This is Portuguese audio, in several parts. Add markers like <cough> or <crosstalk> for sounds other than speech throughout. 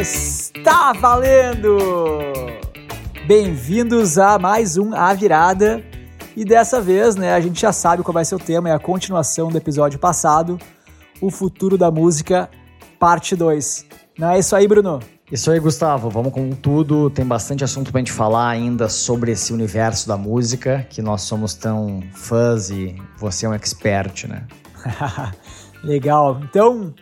Está valendo! Bem-vindos a mais um A Virada. E dessa vez, né, a gente já sabe qual vai ser o tema, é a continuação do episódio passado, o futuro da música, parte 2. Não é isso aí, Bruno? Isso aí, Gustavo. Vamos com tudo. Tem bastante assunto pra gente falar ainda sobre esse universo da música, que nós somos tão fãs e você é um expert, né? <laughs> Legal. Então,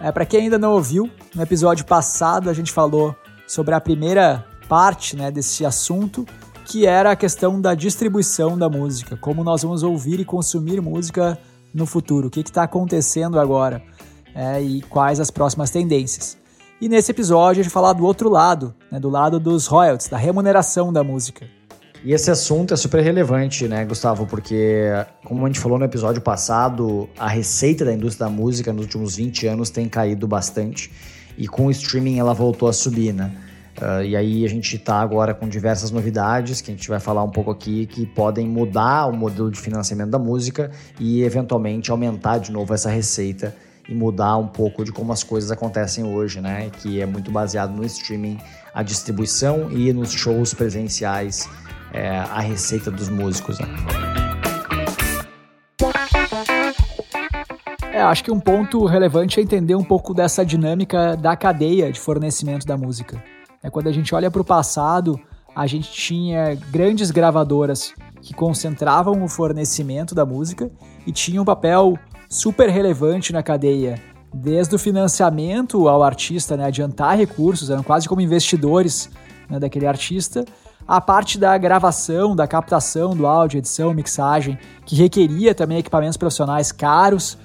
é, para quem ainda não ouviu, no episódio passado a gente falou sobre a primeira parte né, desse assunto, que era a questão da distribuição da música, como nós vamos ouvir e consumir música no futuro, o que está acontecendo agora é, e quais as próximas tendências. E nesse episódio a gente vai falar do outro lado, né, do lado dos royalties, da remuneração da música. E esse assunto é super relevante, né, Gustavo? Porque, como a gente falou no episódio passado, a receita da indústria da música nos últimos 20 anos tem caído bastante. E com o streaming ela voltou a subir, né? Uh, e aí a gente está agora com diversas novidades que a gente vai falar um pouco aqui que podem mudar o modelo de financiamento da música e eventualmente aumentar de novo essa receita e mudar um pouco de como as coisas acontecem hoje, né? Que é muito baseado no streaming, a distribuição e nos shows presenciais, é, a receita dos músicos. Né? É, acho que um ponto relevante é entender um pouco dessa dinâmica da cadeia de fornecimento da música. É, quando a gente olha para o passado, a gente tinha grandes gravadoras que concentravam o fornecimento da música e tinham um papel super relevante na cadeia, desde o financiamento ao artista, né, adiantar recursos, eram quase como investidores né, daquele artista, a parte da gravação, da captação do áudio, edição, mixagem, que requeria também equipamentos profissionais caros,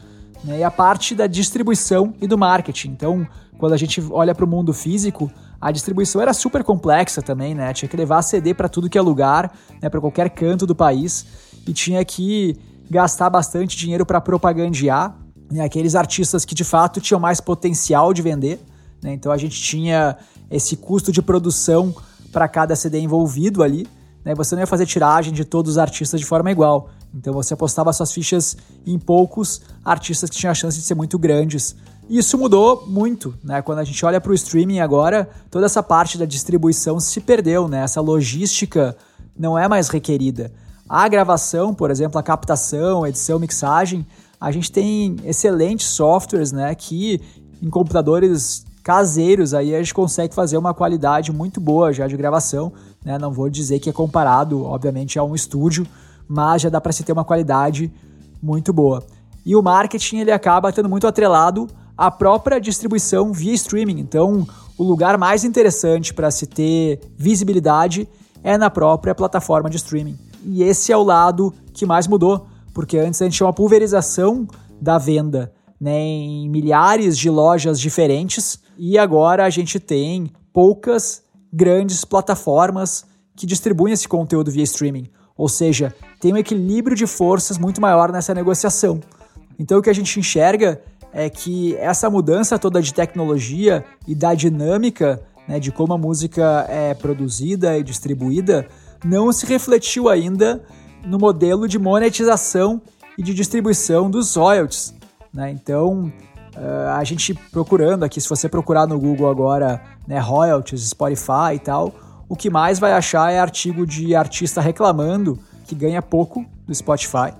né, e a parte da distribuição e do marketing. Então, quando a gente olha para o mundo físico, a distribuição era super complexa também, né? Tinha que levar CD para tudo que é lugar, né, para qualquer canto do país, e tinha que gastar bastante dinheiro para propagandear né, aqueles artistas que de fato tinham mais potencial de vender. Né? Então a gente tinha esse custo de produção para cada CD envolvido ali. Né? Você não ia fazer tiragem de todos os artistas de forma igual. Então você apostava suas fichas em poucos artistas que tinham a chance de ser muito grandes. E isso mudou muito, né? Quando a gente olha para o streaming agora, toda essa parte da distribuição se perdeu, né? Essa logística não é mais requerida. A gravação, por exemplo, a captação, edição, mixagem, a gente tem excelentes softwares, né, que em computadores caseiros aí a gente consegue fazer uma qualidade muito boa já de gravação, né? Não vou dizer que é comparado, obviamente, a um estúdio, mas já dá para se ter uma qualidade muito boa. E o marketing ele acaba estando muito atrelado à própria distribuição via streaming. Então, o lugar mais interessante para se ter visibilidade é na própria plataforma de streaming. E esse é o lado que mais mudou, porque antes a gente tinha uma pulverização da venda né, em milhares de lojas diferentes e agora a gente tem poucas grandes plataformas que distribuem esse conteúdo via streaming. Ou seja, tem um equilíbrio de forças muito maior nessa negociação. Então o que a gente enxerga é que essa mudança toda de tecnologia e da dinâmica né, de como a música é produzida e distribuída não se refletiu ainda no modelo de monetização e de distribuição dos royalties. Né? Então, uh, a gente procurando aqui, se você procurar no Google agora né, royalties, Spotify e tal, o que mais vai achar é artigo de artista reclamando que ganha pouco do Spotify.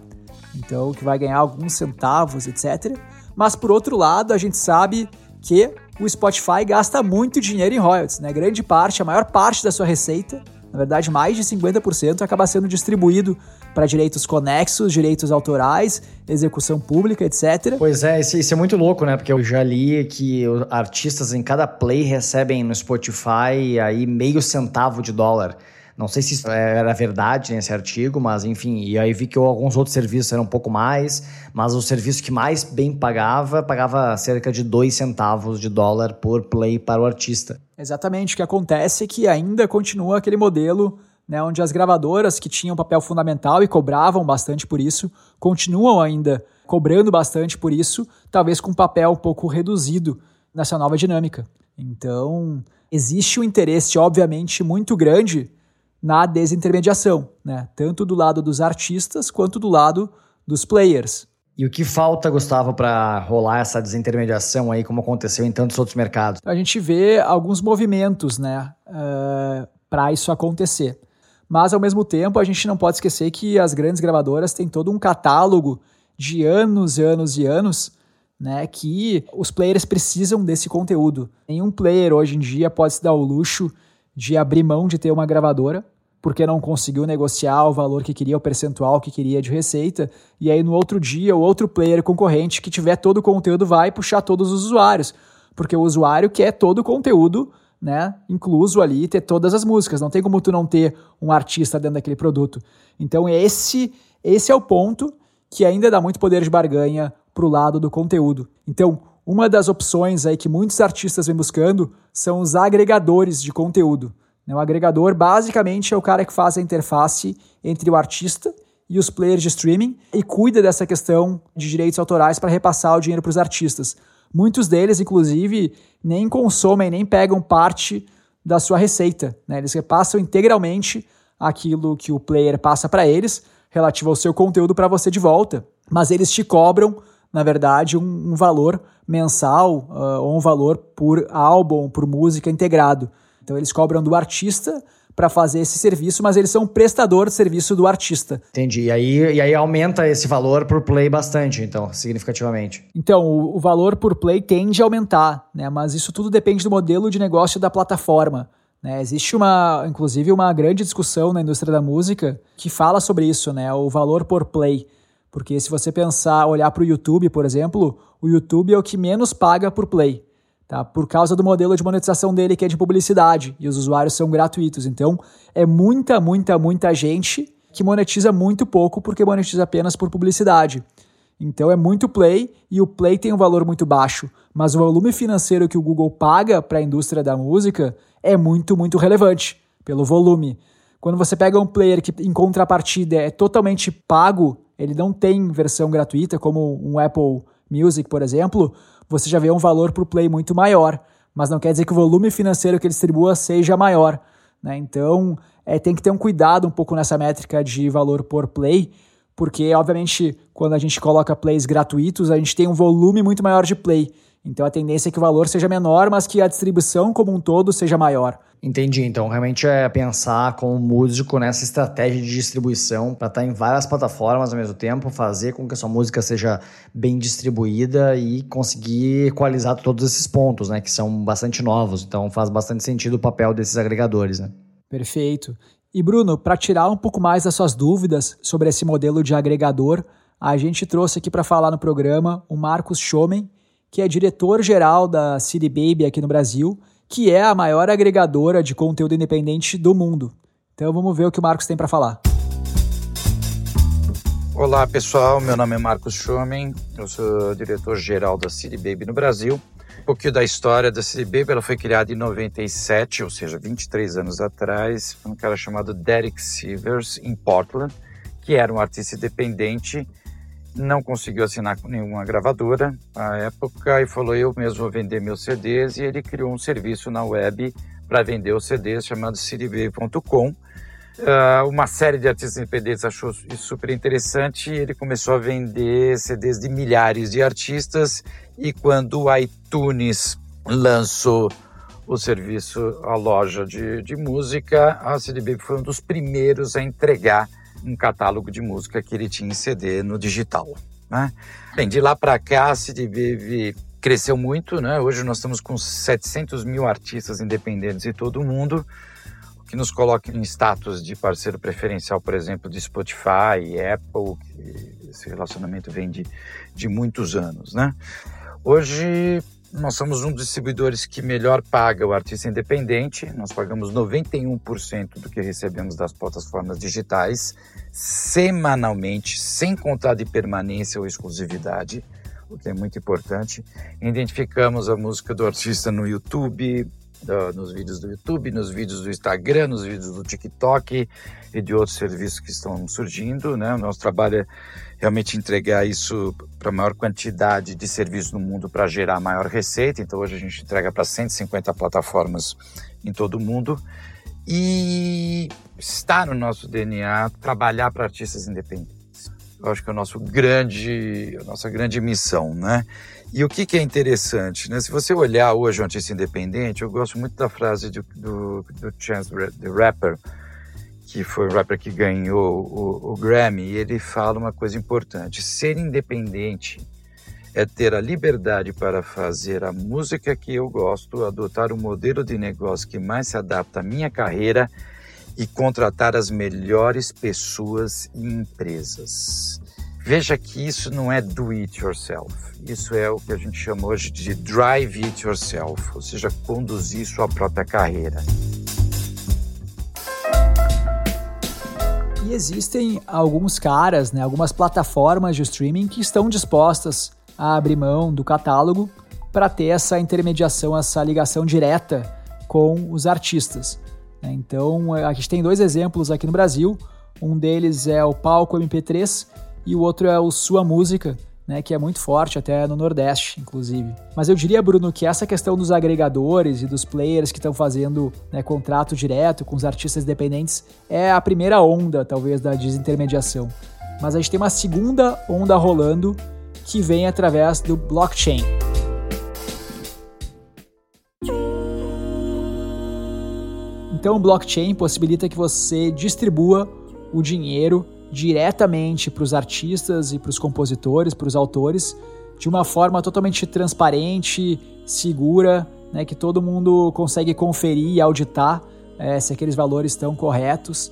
Então, que vai ganhar alguns centavos, etc. Mas, por outro lado, a gente sabe que o Spotify gasta muito dinheiro em royalties, né? Grande parte, a maior parte da sua receita na verdade, mais de 50% acaba sendo distribuído para direitos conexos, direitos autorais, execução pública, etc. Pois é, isso, isso, é muito louco, né? Porque eu já li que artistas em cada play recebem no Spotify aí meio centavo de dólar. Não sei se isso era verdade nesse artigo, mas enfim, e aí vi que alguns outros serviços eram um pouco mais, mas o serviço que mais bem pagava, pagava cerca de 2 centavos de dólar por play para o artista. Exatamente, o que acontece é que ainda continua aquele modelo né, onde as gravadoras que tinham papel fundamental e cobravam bastante por isso, continuam ainda cobrando bastante por isso, talvez com um papel um pouco reduzido nessa nova dinâmica. Então, existe um interesse, obviamente, muito grande na desintermediação, né? tanto do lado dos artistas quanto do lado dos players. E o que falta, Gustavo, para rolar essa desintermediação aí, como aconteceu em tantos outros mercados? A gente vê alguns movimentos né, uh, para isso acontecer. Mas, ao mesmo tempo, a gente não pode esquecer que as grandes gravadoras têm todo um catálogo de anos e anos e anos né, que os players precisam desse conteúdo. Nenhum player hoje em dia pode se dar o luxo de abrir mão de ter uma gravadora porque não conseguiu negociar o valor que queria, o percentual que queria de receita, e aí no outro dia o outro player concorrente que tiver todo o conteúdo vai puxar todos os usuários, porque o usuário quer todo o conteúdo, né, incluso ali ter todas as músicas, não tem como tu não ter um artista dentro daquele produto. Então esse esse é o ponto que ainda dá muito poder de barganha pro lado do conteúdo. Então, uma das opções aí que muitos artistas vêm buscando são os agregadores de conteúdo. Né, o agregador basicamente é o cara que faz a interface entre o artista e os players de streaming e cuida dessa questão de direitos autorais para repassar o dinheiro para os artistas. Muitos deles, inclusive, nem consomem, nem pegam parte da sua receita. Né? Eles repassam integralmente aquilo que o player passa para eles, relativo ao seu conteúdo, para você de volta. Mas eles te cobram, na verdade, um, um valor mensal uh, ou um valor por álbum, por música integrado. Então eles cobram do artista para fazer esse serviço, mas eles são prestador de serviço do artista. Entendi. E aí, e aí aumenta esse valor por play bastante, então, significativamente. Então, o, o valor por play tende a aumentar, né? Mas isso tudo depende do modelo de negócio da plataforma. Né? Existe uma, inclusive, uma grande discussão na indústria da música que fala sobre isso, né? O valor por play. Porque se você pensar, olhar para o YouTube, por exemplo, o YouTube é o que menos paga por play tá? Por causa do modelo de monetização dele que é de publicidade e os usuários são gratuitos. Então, é muita, muita, muita gente que monetiza muito pouco porque monetiza apenas por publicidade. Então é muito play e o play tem um valor muito baixo, mas o volume financeiro que o Google paga para a indústria da música é muito, muito relevante pelo volume. Quando você pega um player que em contrapartida é totalmente pago, ele não tem versão gratuita, como um Apple Music, por exemplo, você já vê um valor por play muito maior, mas não quer dizer que o volume financeiro que ele distribua seja maior. Né? Então, é, tem que ter um cuidado um pouco nessa métrica de valor por play, porque, obviamente, quando a gente coloca plays gratuitos, a gente tem um volume muito maior de play. Então, a tendência é que o valor seja menor, mas que a distribuição como um todo seja maior. Entendi. Então, realmente é pensar como músico nessa estratégia de distribuição para estar tá em várias plataformas ao mesmo tempo, fazer com que a sua música seja bem distribuída e conseguir equalizar todos esses pontos, né, que são bastante novos. Então, faz bastante sentido o papel desses agregadores, né? Perfeito. E Bruno, para tirar um pouco mais das suas dúvidas sobre esse modelo de agregador, a gente trouxe aqui para falar no programa o Marcos Schomen, que é diretor-geral da City Baby aqui no Brasil que é a maior agregadora de conteúdo independente do mundo. Então vamos ver o que o Marcos tem para falar. Olá pessoal, meu nome é Marcos Schumann, eu sou diretor-geral da City Baby no Brasil. Um pouquinho da história da City Baby, ela foi criada em 97, ou seja, 23 anos atrás, por um cara chamado Derek Sivers, em Portland, que era um artista independente não conseguiu assinar com nenhuma gravadora à época e falou eu mesmo vou vender meus CDs e ele criou um serviço na web para vender os CDs chamado cdb.com. Uh, ah, uma série de artistas independentes achou isso super interessante e ele começou a vender CDs de milhares de artistas e quando o iTunes lançou o serviço, a loja de, de música, a CDB foi um dos primeiros a entregar um catálogo de música que ele tinha em CD no digital. Né? Bem, de lá para cá, a CD cresceu muito, né? Hoje nós estamos com 700 mil artistas independentes em todo o mundo, o que nos coloca em status de parceiro preferencial, por exemplo, de Spotify, Apple, esse relacionamento vem de, de muitos anos, né? Hoje nós somos um dos distribuidores que melhor paga o artista independente. Nós pagamos 91% do que recebemos das plataformas digitais semanalmente, sem contar de permanência ou exclusividade, o que é muito importante. Identificamos a música do artista no YouTube, nos vídeos do YouTube, nos vídeos do Instagram, nos vídeos do TikTok e de outros serviços que estão surgindo. Né? O nosso trabalho é realmente entregar isso para a maior quantidade de serviços no mundo para gerar maior receita. Então hoje a gente entrega para 150 plataformas em todo o mundo E está no nosso DNA trabalhar para artistas independentes. Eu acho que é o nosso grande, a nossa grande missão, né? E o que, que é interessante, né? Se você olhar hoje o artista independente, eu gosto muito da frase do, do, do Chance the Rapper, que foi o rapper que ganhou o, o Grammy, e ele fala uma coisa importante: ser independente é ter a liberdade para fazer a música que eu gosto, adotar o modelo de negócio que mais se adapta à minha carreira e contratar as melhores pessoas e empresas. Veja que isso não é do it yourself. Isso é o que a gente chama hoje de drive it yourself, ou seja, conduzir sua própria carreira. E existem alguns caras, né, algumas plataformas de streaming que estão dispostas a abrir mão do catálogo para ter essa intermediação, essa ligação direta com os artistas. Né. Então, a gente tem dois exemplos aqui no Brasil. Um deles é o Palco MP3 e o outro é o Sua Música, né, que é muito forte até no Nordeste, inclusive. Mas eu diria, Bruno, que essa questão dos agregadores e dos players que estão fazendo né, contrato direto com os artistas independentes é a primeira onda, talvez, da desintermediação. Mas a gente tem uma segunda onda rolando que vem através do blockchain. Então, o blockchain possibilita que você distribua o dinheiro diretamente para os artistas e para os compositores, para os autores, de uma forma totalmente transparente, segura, né, que todo mundo consegue conferir e auditar é, se aqueles valores estão corretos.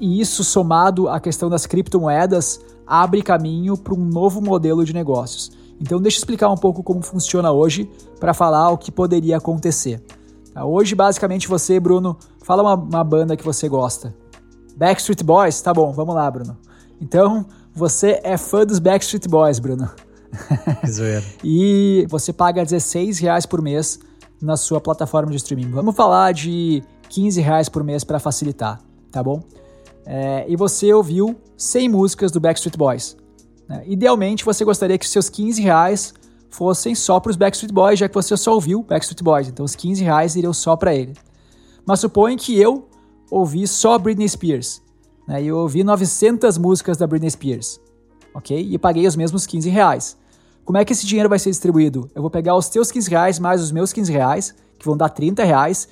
E isso, somado à questão das criptomoedas, abre caminho para um novo modelo de negócios. Então, deixa eu explicar um pouco como funciona hoje para falar o que poderia acontecer. Tá? Hoje, basicamente, você, Bruno, fala uma, uma banda que você gosta. Backstreet Boys? Tá bom, vamos lá, Bruno. Então, você é fã dos Backstreet Boys, Bruno. <laughs> Zoeira. e você paga 16 reais por mês na sua plataforma de streaming. Vamos falar de 15 reais por mês para facilitar, tá bom? É, e você ouviu 100 músicas do Backstreet Boys. Né? Idealmente, você gostaria que seus 15 reais fossem só para os Backstreet Boys, já que você só ouviu Backstreet Boys. Então, os 15 reais iriam só para ele. Mas suponha que eu ouvi só Britney Spears. Né? Eu ouvi 900 músicas da Britney Spears. Ok? E paguei os mesmos 15 reais. Como é que esse dinheiro vai ser distribuído? Eu vou pegar os teus 15 reais mais os meus 15 reais, que vão dar 30 reais,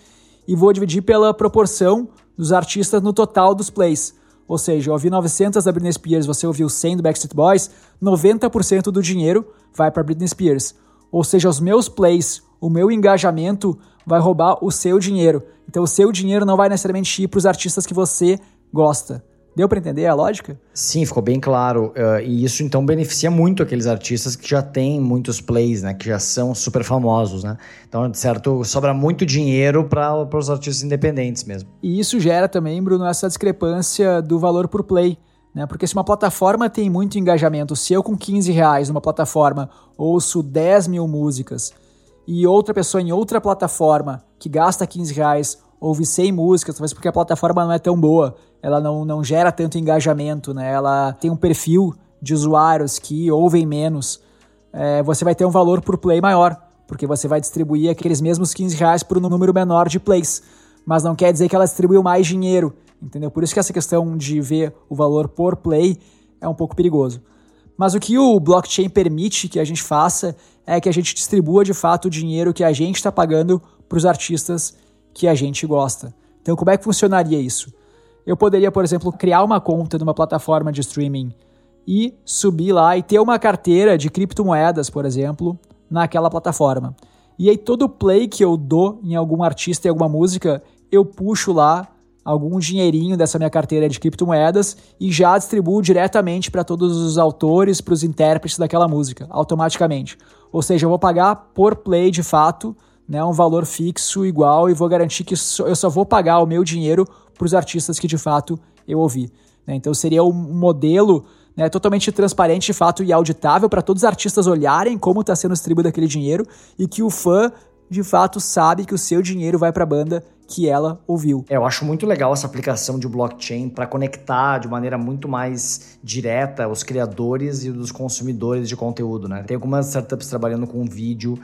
e vou dividir pela proporção dos artistas no total dos plays. Ou seja, eu ouvi 900 da Britney Spears, você ouviu 100 do Backstreet Boys, 90% do dinheiro vai para Britney Spears. Ou seja, os meus plays, o meu engajamento vai roubar o seu dinheiro. Então o seu dinheiro não vai necessariamente ir para os artistas que você gosta. Deu para entender a lógica? Sim, ficou bem claro. Uh, e isso então beneficia muito aqueles artistas que já têm muitos plays, né? Que já são super famosos, né? Então, certo, sobra muito dinheiro para os artistas independentes mesmo. E isso gera também, Bruno, essa discrepância do valor por play. Né? Porque se uma plataforma tem muito engajamento, se eu com 15 reais numa plataforma ouço 10 mil músicas e outra pessoa em outra plataforma que gasta 15 reais ouve 100 músicas, talvez porque a plataforma não é tão boa, ela não, não gera tanto engajamento, né? ela tem um perfil de usuários que ouvem menos, é, você vai ter um valor por play maior, porque você vai distribuir aqueles mesmos 15 reais por um número menor de plays, mas não quer dizer que ela distribuiu mais dinheiro, entendeu? Por isso que essa questão de ver o valor por play é um pouco perigoso. Mas o que o blockchain permite que a gente faça é que a gente distribua de fato o dinheiro que a gente está pagando para os artistas que a gente gosta. Então, como é que funcionaria isso? Eu poderia, por exemplo, criar uma conta numa plataforma de streaming e subir lá e ter uma carteira de criptomoedas, por exemplo, naquela plataforma. E aí todo play que eu dou em algum artista e alguma música, eu puxo lá algum dinheirinho dessa minha carteira de criptomoedas e já distribuo diretamente para todos os autores, para os intérpretes daquela música, automaticamente. Ou seja, eu vou pagar por play de fato, né, um valor fixo igual e vou garantir que eu só vou pagar o meu dinheiro para os artistas que de fato eu ouvi. Né? Então seria um modelo né, totalmente transparente de fato e auditável para todos os artistas olharem como está sendo distribuído aquele dinheiro e que o fã de fato sabe que o seu dinheiro vai para a banda que ela ouviu. É, eu acho muito legal essa aplicação de blockchain para conectar de maneira muito mais direta os criadores e os consumidores de conteúdo, né? Tem algumas startups trabalhando com vídeo,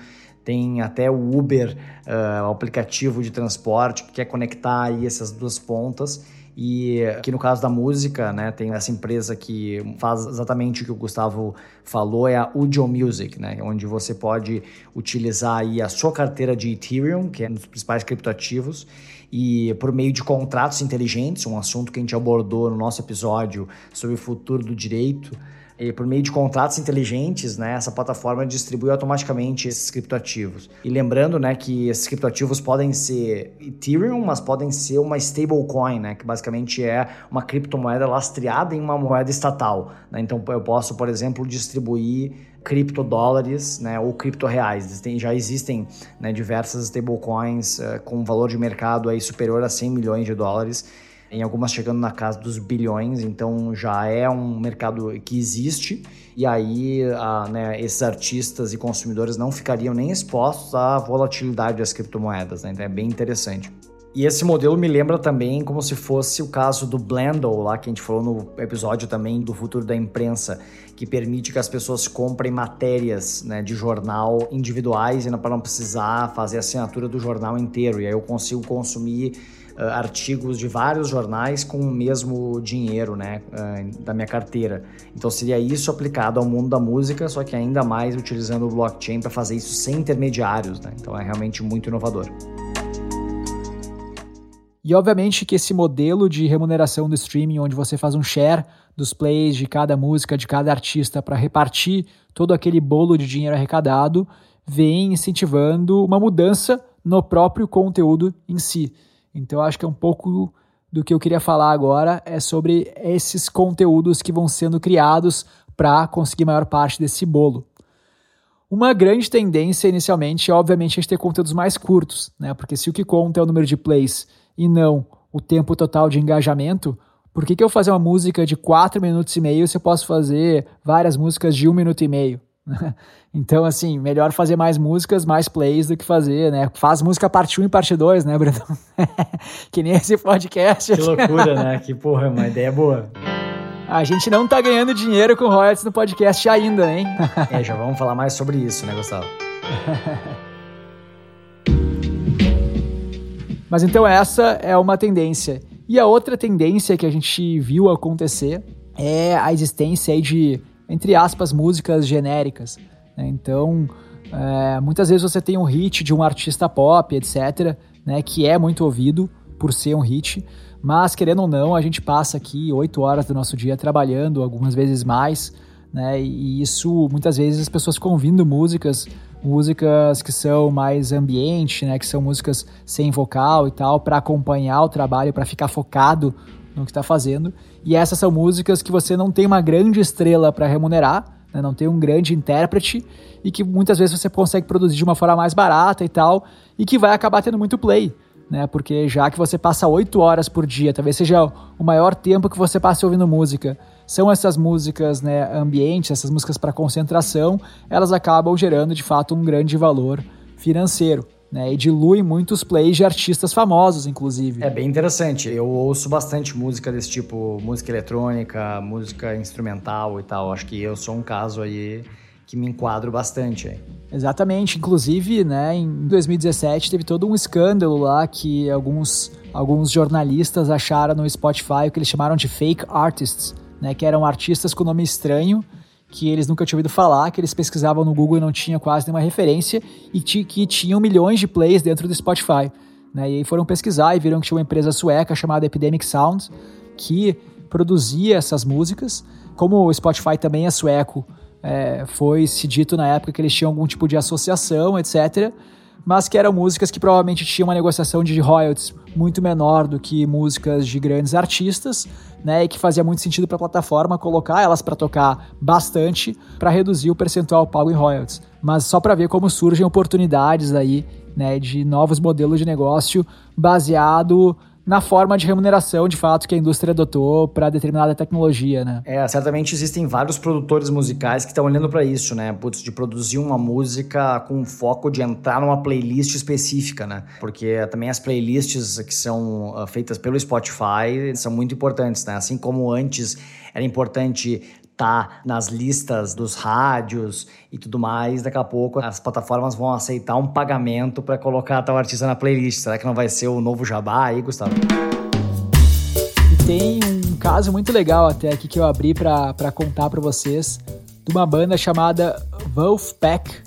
tem até o Uber, uh, o aplicativo de transporte que quer conectar aí essas duas pontas. E aqui no caso da música, né, tem essa empresa que faz exatamente o que o Gustavo falou, é a Udio Music, né, onde você pode utilizar aí a sua carteira de Ethereum, que é um dos principais criptoativos, e por meio de contratos inteligentes, um assunto que a gente abordou no nosso episódio sobre o futuro do direito, e por meio de contratos inteligentes, né, essa plataforma distribui automaticamente esses criptoativos. E lembrando, né, que esses criptoativos podem ser Ethereum, mas podem ser uma stablecoin, né, que basicamente é uma criptomoeda lastreada em uma moeda estatal. Né? Então eu posso, por exemplo, distribuir criptodólares né, ou criptorreais. Já existem né, diversas stablecoins uh, com valor de mercado aí superior a 100 milhões de dólares em algumas chegando na casa dos bilhões, então já é um mercado que existe, e aí a, né, esses artistas e consumidores não ficariam nem expostos à volatilidade das criptomoedas, né? então é bem interessante. E esse modelo me lembra também como se fosse o caso do Blendle, lá que a gente falou no episódio também do futuro da imprensa, que permite que as pessoas comprem matérias né, de jornal individuais e para não precisar fazer a assinatura do jornal inteiro. E aí eu consigo consumir uh, artigos de vários jornais com o mesmo dinheiro né, uh, da minha carteira. Então seria isso aplicado ao mundo da música, só que ainda mais utilizando o blockchain para fazer isso sem intermediários. Né? Então é realmente muito inovador. E obviamente que esse modelo de remuneração do streaming, onde você faz um share dos plays de cada música, de cada artista, para repartir todo aquele bolo de dinheiro arrecadado, vem incentivando uma mudança no próprio conteúdo em si. Então acho que é um pouco do que eu queria falar agora é sobre esses conteúdos que vão sendo criados para conseguir maior parte desse bolo. Uma grande tendência inicialmente é obviamente a gente ter conteúdos mais curtos, né? Porque se o que conta é o número de plays e não o tempo total de engajamento, por que, que eu fazer uma música de 4 minutos e meio se eu posso fazer várias músicas de 1 minuto e meio? <laughs> Então, assim, melhor fazer mais músicas, mais plays do que fazer, né? Faz música parte 1 e parte 2, né, Brandon? <laughs> que nem esse podcast. Que loucura, né? Que porra, uma ideia boa. A gente não tá ganhando dinheiro com royalties no podcast ainda, hein? é, já vamos falar mais sobre isso, né, Gustavo? <laughs> Mas então essa é uma tendência. E a outra tendência que a gente viu acontecer é a existência aí de, entre aspas, músicas genéricas. Né? Então, é, muitas vezes você tem um hit de um artista pop, etc., né, que é muito ouvido por ser um hit, mas querendo ou não, a gente passa aqui oito horas do nosso dia trabalhando, algumas vezes mais, né, e isso muitas vezes as pessoas ficam ouvindo músicas, músicas que são mais ambiente, né, que são músicas sem vocal e tal, para acompanhar o trabalho, para ficar focado no que está fazendo. E essas são músicas que você não tem uma grande estrela para remunerar, né, não tem um grande intérprete e que muitas vezes você consegue produzir de uma forma mais barata e tal, e que vai acabar tendo muito play. Né, porque já que você passa oito horas por dia, talvez seja o maior tempo que você passe ouvindo música, são essas músicas né, ambientes, essas músicas para concentração, elas acabam gerando de fato um grande valor financeiro né? E dilui muitos plays de artistas famosos, inclusive. É bem interessante. Eu ouço bastante música desse tipo, música eletrônica, música instrumental e tal. Acho que eu sou um caso aí que me enquadro bastante. Aí. Exatamente. Inclusive, né, em 2017 teve todo um escândalo lá que alguns, alguns jornalistas acharam no Spotify o que eles chamaram de fake artists, né, que eram artistas com nome estranho que eles nunca tinham ouvido falar, que eles pesquisavam no Google e não tinha quase nenhuma referência, e que tinham milhões de plays dentro do Spotify. Né? E aí foram pesquisar e viram que tinha uma empresa sueca chamada Epidemic Sound, que produzia essas músicas. Como o Spotify também é sueco, é, foi se dito na época que eles tinham algum tipo de associação, etc mas que eram músicas que provavelmente tinham uma negociação de royalties muito menor do que músicas de grandes artistas, né, e que fazia muito sentido para a plataforma colocar elas para tocar bastante para reduzir o percentual pago em royalties. Mas só para ver como surgem oportunidades aí, né, de novos modelos de negócio baseado na forma de remuneração, de fato, que a indústria adotou para determinada tecnologia, né? É, certamente existem vários produtores musicais que estão olhando para isso, né? Putz, de produzir uma música com foco de entrar numa playlist específica, né? Porque também as playlists que são uh, feitas pelo Spotify são muito importantes, né? Assim como antes era importante tá nas listas dos rádios e tudo mais, daqui a pouco as plataformas vão aceitar um pagamento para colocar tal artista na playlist. Será que não vai ser o novo Jabá aí, Gustavo? E tem um caso muito legal até aqui que eu abri para contar para vocês de uma banda chamada Wolfpack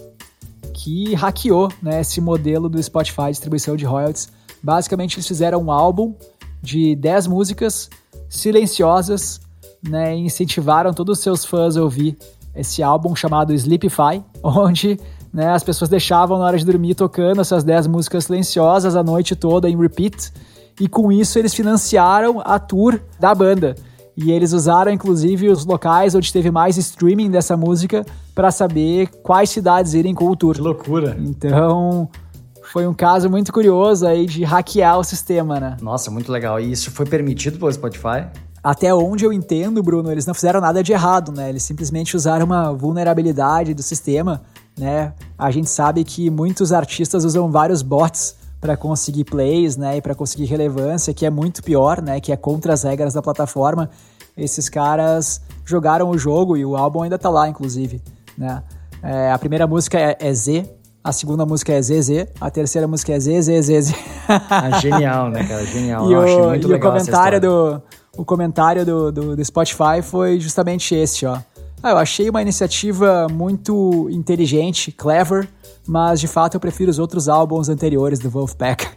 que hackeou né, esse modelo do Spotify distribuição de royalties. Basicamente, eles fizeram um álbum de 10 músicas silenciosas né, incentivaram todos os seus fãs a ouvir esse álbum chamado Sleepify, <laughs> onde né, as pessoas deixavam na hora de dormir tocando essas 10 músicas silenciosas a noite toda em repeat, e com isso eles financiaram a tour da banda. E eles usaram inclusive os locais onde teve mais streaming dessa música para saber quais cidades irem com o tour. Que loucura! Então, foi um caso muito curioso aí de hackear o sistema, né? Nossa, muito legal. E isso foi permitido pelo Spotify? Até onde eu entendo, Bruno, eles não fizeram nada de errado, né? Eles simplesmente usaram uma vulnerabilidade do sistema, né? A gente sabe que muitos artistas usam vários bots para conseguir plays, né, e para conseguir relevância, que é muito pior, né, que é contra as regras da plataforma. Esses caras jogaram o jogo e o álbum ainda tá lá, inclusive, né? É, a primeira música é, é Z, a segunda música é ZZ, a terceira música é ZZZZ. Ah, genial, né, cara? Genial. e o, e o comentário do o comentário do, do, do Spotify foi justamente este, ó. Ah, eu achei uma iniciativa muito inteligente, clever, mas de fato eu prefiro os outros álbuns anteriores do Wolfpack.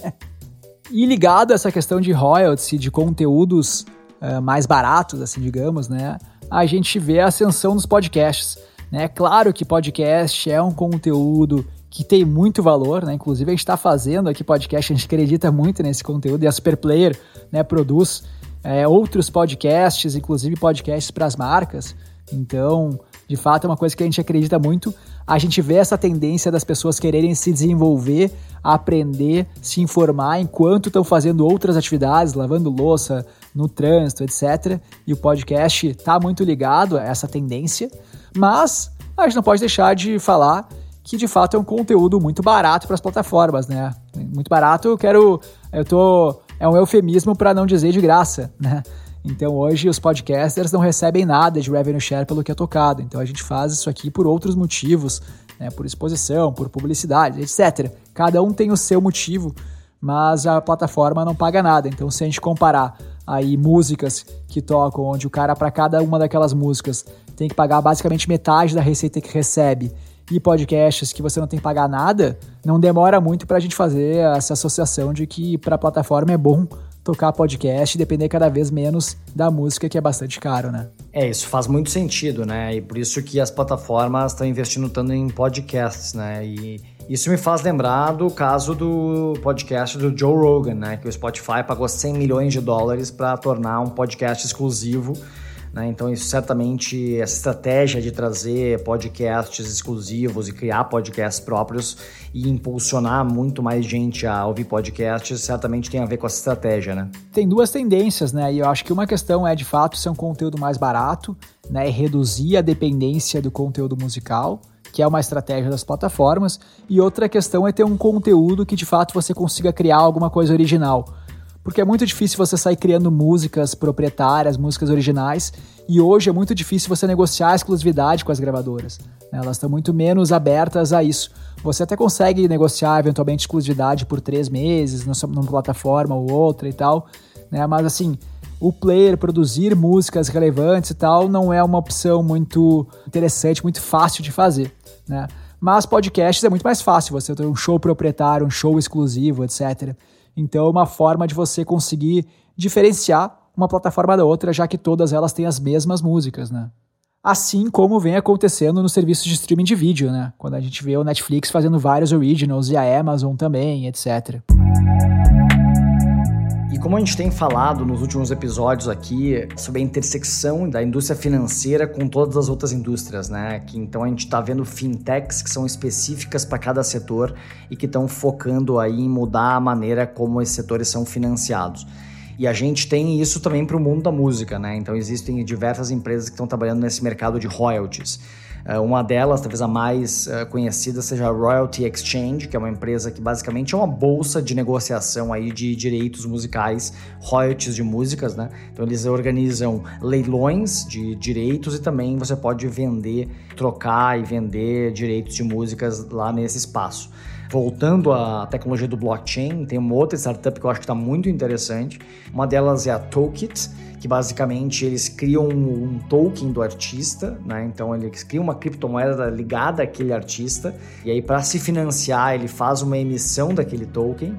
<laughs> e ligado a essa questão de royalties e de conteúdos uh, mais baratos, assim, digamos, né? A gente vê a ascensão dos podcasts. Né? Claro que podcast é um conteúdo que tem muito valor, né? Inclusive a gente está fazendo aqui podcast, a gente acredita muito nesse conteúdo e a Superplayer né, produz é, outros podcasts, inclusive podcasts para as marcas. Então, de fato, é uma coisa que a gente acredita muito. A gente vê essa tendência das pessoas quererem se desenvolver, aprender, se informar enquanto estão fazendo outras atividades, lavando louça, no trânsito, etc. E o podcast está muito ligado a essa tendência. Mas a gente não pode deixar de falar que de fato é um conteúdo muito barato para as plataformas, né? Muito barato, eu quero. Eu tô. É um eufemismo para não dizer de graça, <laughs> né? Então hoje os podcasters não recebem nada de revenue share pelo que é tocado. Então a gente faz isso aqui por outros motivos, né? por exposição, por publicidade, etc. Cada um tem o seu motivo, mas a plataforma não paga nada. Então se a gente comparar aí músicas que tocam, onde o cara para cada uma daquelas músicas tem que pagar basicamente metade da receita que recebe e podcasts que você não tem que pagar nada, não demora muito para a gente fazer essa associação de que para a plataforma é bom tocar podcast e depender cada vez menos da música, que é bastante caro, né? É, isso faz muito sentido, né? E por isso que as plataformas estão investindo tanto em podcasts, né? E isso me faz lembrar do caso do podcast do Joe Rogan, né? Que o Spotify pagou 100 milhões de dólares para tornar um podcast exclusivo né? Então, isso certamente, essa estratégia de trazer podcasts exclusivos e criar podcasts próprios e impulsionar muito mais gente a ouvir podcasts, certamente tem a ver com essa estratégia, né? Tem duas tendências, né? E eu acho que uma questão é, de fato, ser um conteúdo mais barato, né? E reduzir a dependência do conteúdo musical que é uma estratégia das plataformas, e outra questão é ter um conteúdo que de fato você consiga criar alguma coisa original porque é muito difícil você sair criando músicas proprietárias, músicas originais, e hoje é muito difícil você negociar a exclusividade com as gravadoras. Né? Elas estão muito menos abertas a isso. Você até consegue negociar eventualmente exclusividade por três meses numa plataforma ou outra e tal, né? mas assim, o player produzir músicas relevantes e tal não é uma opção muito interessante, muito fácil de fazer. Né? Mas podcasts é muito mais fácil, você ter um show proprietário, um show exclusivo, etc. Então é uma forma de você conseguir diferenciar uma plataforma da outra, já que todas elas têm as mesmas músicas, né? Assim como vem acontecendo no serviço de streaming de vídeo, né? Quando a gente vê o Netflix fazendo vários originals e a Amazon também, etc como a gente tem falado nos últimos episódios aqui sobre a intersecção da indústria financeira com todas as outras indústrias, né? Que então a gente está vendo fintechs que são específicas para cada setor e que estão focando aí em mudar a maneira como esses setores são financiados. E a gente tem isso também para o mundo da música, né? Então existem diversas empresas que estão trabalhando nesse mercado de royalties. Uh, uma delas, talvez a mais uh, conhecida, seja a Royalty Exchange, que é uma empresa que basicamente é uma bolsa de negociação aí de direitos musicais, royalties de músicas, né? Então eles organizam leilões de direitos e também você pode vender, trocar e vender direitos de músicas lá nesse espaço. Voltando à tecnologia do blockchain, tem uma outra startup que eu acho que está muito interessante. Uma delas é a Tokit, que basicamente eles criam um, token do artista, né? Então eles criam uma criptomoeda ligada àquele artista e aí para se financiar ele faz uma emissão daquele token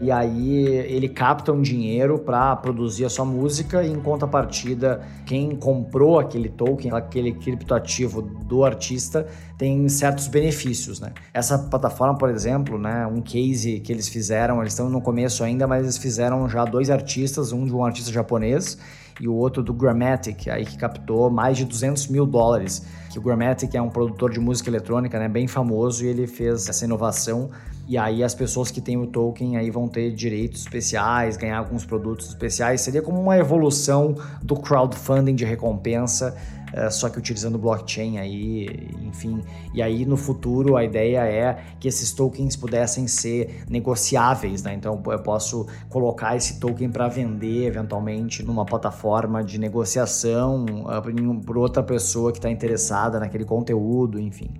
e aí ele capta um dinheiro para produzir a sua música e em contrapartida quem comprou aquele token, aquele criptoativo do artista tem certos benefícios, né? Essa plataforma, por exemplo, né, um case que eles fizeram, eles estão no começo ainda, mas eles fizeram já dois artistas, um de um artista japonês e o outro do Grammatic, aí que captou mais de 200 mil dólares. Que o Grammatic é um produtor de música eletrônica, né, bem famoso, e ele fez essa inovação e aí as pessoas que têm o token aí vão ter direitos especiais, ganhar alguns produtos especiais. Seria como uma evolução do crowdfunding de recompensa, uh, só que utilizando blockchain aí, enfim. E aí no futuro a ideia é que esses tokens pudessem ser negociáveis, né? Então eu posso colocar esse token para vender eventualmente numa plataforma de negociação uh, por outra pessoa que está interessada naquele conteúdo, enfim.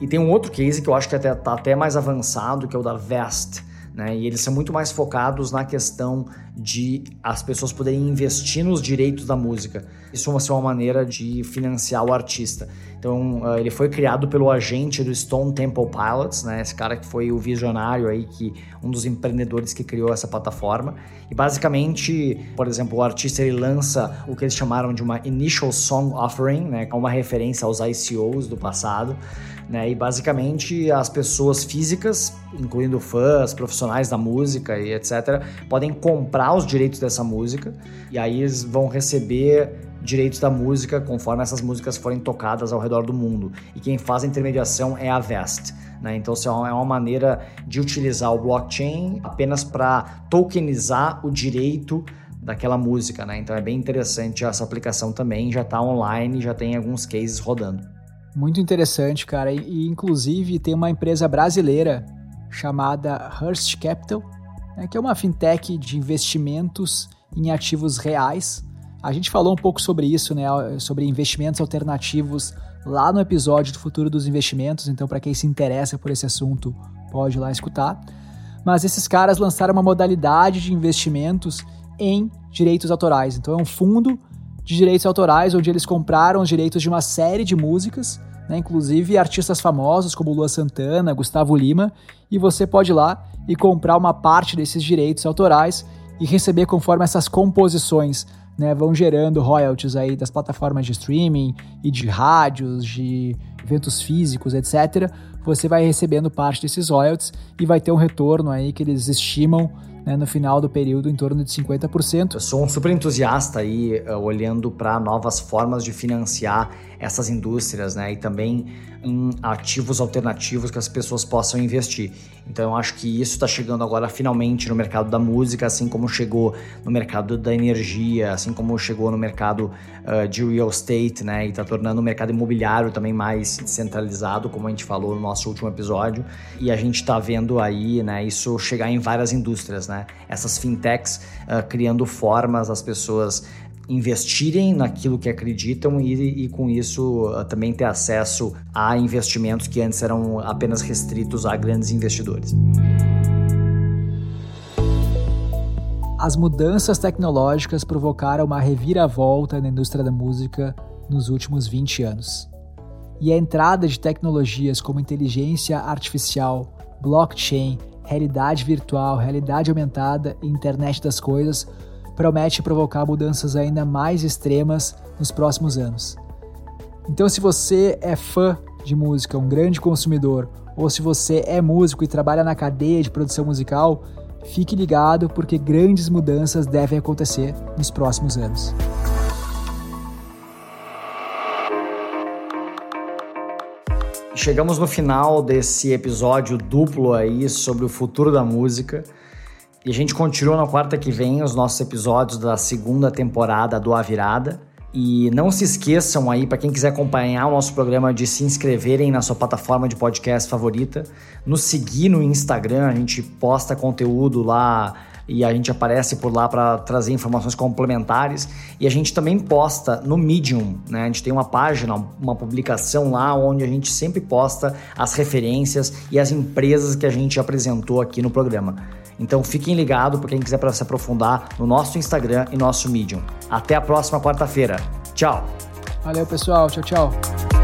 E tem um outro case que eu acho que está até, até mais avançado, que é o da Vest. Né? E eles são muito mais focados na questão de as pessoas poderem investir nos direitos da música. Isso ser uma maneira de financiar o artista. Então, uh, ele foi criado pelo agente do Stone Temple Pilots, né? Esse cara que foi o visionário aí, que um dos empreendedores que criou essa plataforma. E basicamente, por exemplo, o artista ele lança o que eles chamaram de uma Initial Song Offering, né? É uma referência aos ICOs do passado. Né? E basicamente as pessoas físicas, incluindo fãs, profissionais da música e etc., podem comprar os direitos dessa música e aí eles vão receber direitos da música conforme essas músicas forem tocadas ao redor do mundo. E quem faz a intermediação é a Vest. Né? Então, é uma maneira de utilizar o blockchain apenas para tokenizar o direito daquela música. Né? Então, é bem interessante essa aplicação também. Já está online, já tem alguns cases rodando. Muito interessante, cara. E, inclusive tem uma empresa brasileira chamada Hearst Capital, né, que é uma fintech de investimentos em ativos reais. A gente falou um pouco sobre isso, né, sobre investimentos alternativos lá no episódio do Futuro dos Investimentos, então para quem se interessa por esse assunto, pode ir lá escutar. Mas esses caras lançaram uma modalidade de investimentos em direitos autorais. Então é um fundo de direitos autorais, onde eles compraram os direitos de uma série de músicas, né, inclusive artistas famosos como Lua Santana, Gustavo Lima, e você pode ir lá e comprar uma parte desses direitos autorais e receber conforme essas composições né, vão gerando royalties aí das plataformas de streaming e de rádios, de eventos físicos, etc. Você vai recebendo parte desses royalties e vai ter um retorno aí que eles estimam né, no final do período em torno de 50%. Eu sou um super entusiasta aí, uh, olhando para novas formas de financiar essas indústrias, né, e também em ativos alternativos que as pessoas possam investir. Então eu acho que isso está chegando agora finalmente no mercado da música, assim como chegou no mercado da energia, assim como chegou no mercado uh, de real estate, né, e está tornando o mercado imobiliário também mais descentralizado, como a gente falou no nosso último episódio. E a gente está vendo aí, né, isso chegar em várias indústrias, né, essas fintechs uh, criando formas as pessoas investirem naquilo que acreditam e, e, com isso uh, também ter acesso a investimentos que antes eram apenas restritos a grandes investidores. As mudanças tecnológicas provocaram uma reviravolta na indústria da música nos últimos 20 anos. E a entrada de tecnologias como inteligência artificial, blockchain, realidade virtual, realidade aumentada e internet das coisas promete provocar mudanças ainda mais extremas nos próximos anos. Então, se você é fã de música, um grande consumidor, ou se você é músico e trabalha na cadeia de produção musical, fique ligado porque grandes mudanças devem acontecer nos próximos anos. Chegamos no final desse episódio duplo aí sobre o futuro da música. E a gente continua na quarta que vem os nossos episódios da segunda temporada do A Virada. E não se esqueçam aí, para quem quiser acompanhar o nosso programa, de se inscreverem na sua plataforma de podcast favorita, nos seguir no Instagram, a gente posta conteúdo lá e a gente aparece por lá para trazer informações complementares. E a gente também posta no Medium, né? A gente tem uma página, uma publicação lá onde a gente sempre posta as referências e as empresas que a gente apresentou aqui no programa. Então fiquem ligados para quem quiser se aprofundar no nosso Instagram e nosso Medium. Até a próxima quarta-feira. Tchau. Valeu, pessoal. Tchau, tchau.